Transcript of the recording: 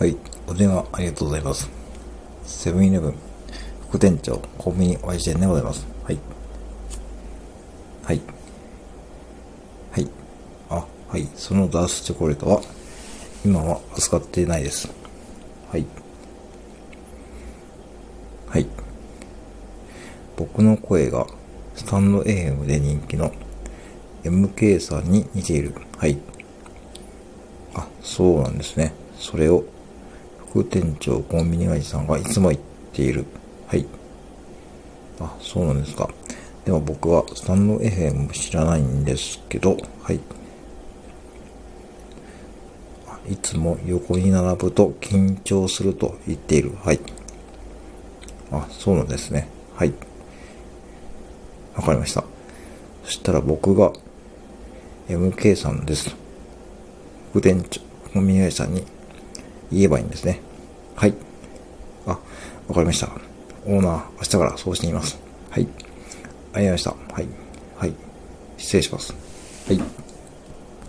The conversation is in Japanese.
はい。お電話ありがとうございます。セブンイレブン副店長コンビニおやじ店でございます。はい。はい。はい。あ、はい。そのダースチョコレートは今は扱っていないです。はい。はい。僕の声がスタンド AM で人気の MK さんに似ている。はい。あ、そうなんですね。それを副店長コンビニガイさんがいつも言っている。はい。あ、そうなんですか。でも僕はスタンド FM 知らないんですけど、はい。いつも横に並ぶと緊張すると言っている。はい。あ、そうなんですね。はい。わかりました。そしたら僕が MK さんです。副店長、コンビニエさんに言えばいいんですね。はい。あ、わかりました。オーナー、明日からそうしてみます。はい。ありがとうございました。はい。はい。失礼します。はい。